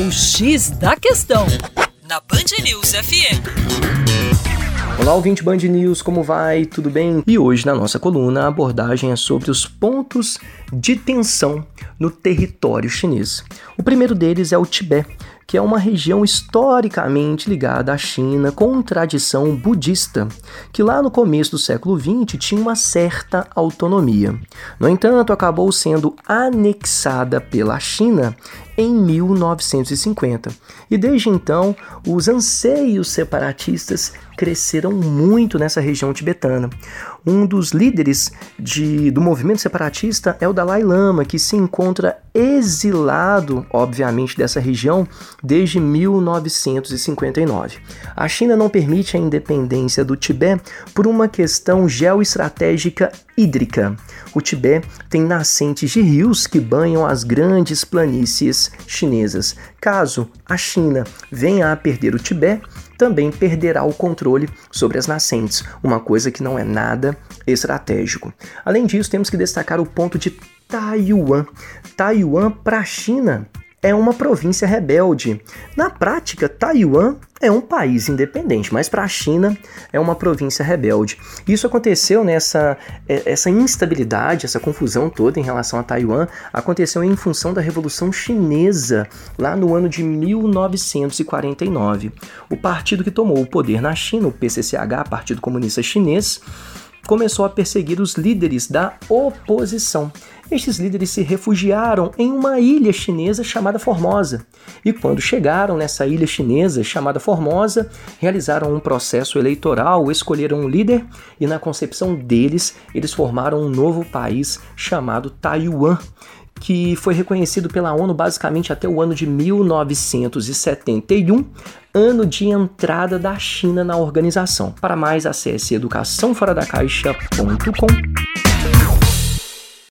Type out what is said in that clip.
O X da Questão, na Band News FM. Olá, ouvinte Band News, como vai? Tudo bem? E hoje na nossa coluna a abordagem é sobre os pontos de tensão no território chinês. O primeiro deles é o Tibete, que é uma região historicamente ligada à China com tradição budista, que lá no começo do século XX tinha uma certa autonomia. No entanto, acabou sendo anexada pela China em 1950. E desde então, os anseios separatistas cresceram muito nessa região tibetana. Um dos líderes de, do movimento separatista é o Dalai Lama, que se encontra exilado, obviamente, dessa região desde 1959. A China não permite a independência do Tibete por uma questão geoestratégica hídrica. O Tibete tem nascentes de rios que banham as grandes planícies chinesas. Caso a China venha a perder o Tibete, também perderá o controle sobre as nascentes, uma coisa que não é nada estratégico. Além disso, temos que destacar o ponto de Taiwan. Taiwan para a China é uma província rebelde. Na prática, Taiwan é um país independente, mas para a China é uma província rebelde. Isso aconteceu nessa é, essa instabilidade, essa confusão toda em relação a Taiwan, aconteceu em função da Revolução Chinesa, lá no ano de 1949. O partido que tomou o poder na China, o PCCH, Partido Comunista Chinês, começou a perseguir os líderes da oposição. Estes líderes se refugiaram em uma ilha chinesa chamada Formosa. E quando chegaram nessa ilha chinesa chamada Formosa, realizaram um processo eleitoral, escolheram um líder e, na concepção deles, eles formaram um novo país chamado Taiwan, que foi reconhecido pela ONU basicamente até o ano de 1971, ano de entrada da China na organização. Para mais, acesse educaçãoforadacaixa.com.